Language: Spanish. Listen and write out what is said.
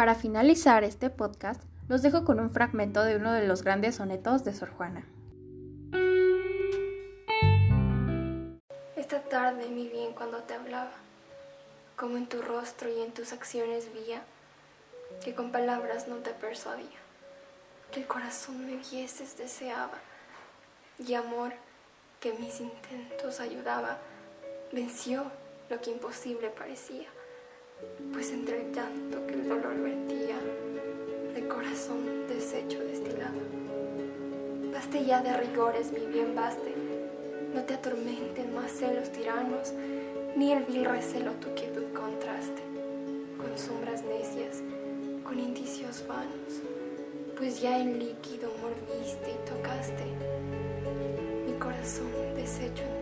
Para finalizar este podcast, los dejo con un fragmento de uno de los grandes sonetos de Sor Juana. Esta tarde mi bien cuando te hablaba, como en tu rostro y en tus acciones vía, que con palabras no te persuadía, que el corazón me vieses deseaba, y amor que mis intentos ayudaba, venció lo que imposible parecía, pues entre el llanto corazón deshecho destilaba. Baste ya de rigores, mi bien baste, no te atormenten más celos tiranos, ni el vil recelo tu quietud contraste, con sombras necias, con indicios vanos, pues ya en líquido mordiste y tocaste. Mi corazón deshecho en